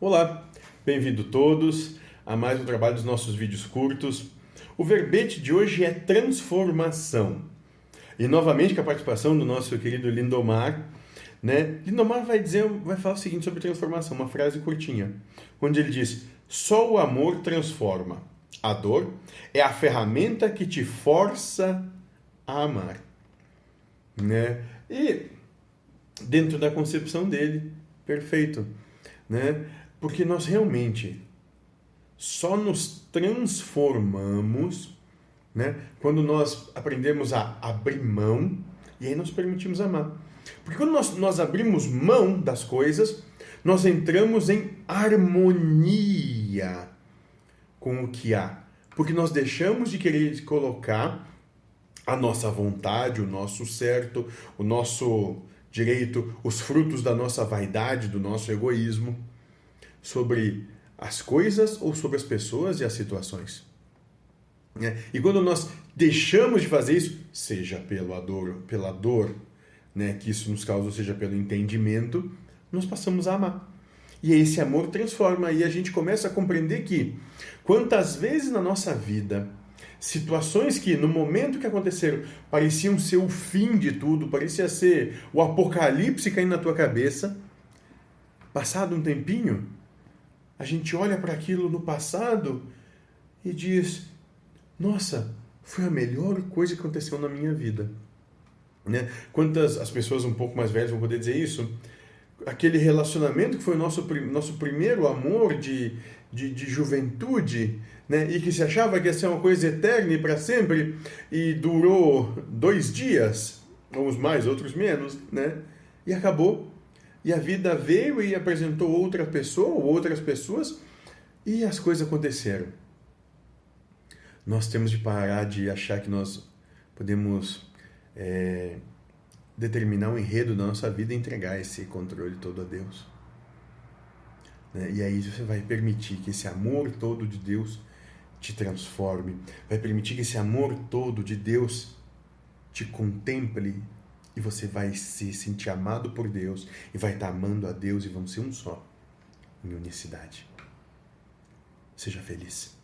Olá, bem-vindo todos a mais um trabalho dos nossos vídeos curtos. O verbete de hoje é transformação. E novamente com a participação do nosso querido Lindomar, né? Lindomar vai dizer, vai falar o seguinte sobre transformação, uma frase curtinha, onde ele diz: "Só o amor transforma. A dor é a ferramenta que te força a amar." Né? E dentro da concepção dele, perfeito né? Porque nós realmente só nos transformamos, né? Quando nós aprendemos a abrir mão e aí nós permitimos amar. Porque quando nós, nós abrimos mão das coisas, nós entramos em harmonia com o que há. Porque nós deixamos de querer colocar a nossa vontade, o nosso certo, o nosso direito, os frutos da nossa vaidade, do nosso egoísmo, sobre as coisas ou sobre as pessoas e as situações. Né? E quando nós deixamos de fazer isso, seja pela dor, pela dor né, que isso nos causa, seja pelo entendimento, nós passamos a amar. E esse amor transforma e a gente começa a compreender que quantas vezes na nossa vida situações que no momento que aconteceram pareciam ser o fim de tudo, parecia ser o apocalipse caindo na tua cabeça, passado um tempinho, a gente olha para aquilo no passado e diz: "Nossa, foi a melhor coisa que aconteceu na minha vida". Né? Quantas as pessoas um pouco mais velhas vão poder dizer isso? Aquele relacionamento que foi o nosso, nosso primeiro amor de, de, de juventude, né? e que se achava que ia ser uma coisa eterna e para sempre, e durou dois dias, uns mais, outros menos, né? e acabou. E a vida veio e apresentou outra pessoa ou outras pessoas, e as coisas aconteceram. Nós temos de parar de achar que nós podemos é, determinar o enredo da nossa vida e entregar esse controle todo a Deus. Né? E aí você vai permitir que esse amor todo de Deus te transforme, vai permitir que esse amor todo de Deus te contemple e você vai se sentir amado por Deus e vai estar amando a Deus e vão ser um só, em unicidade. Seja feliz.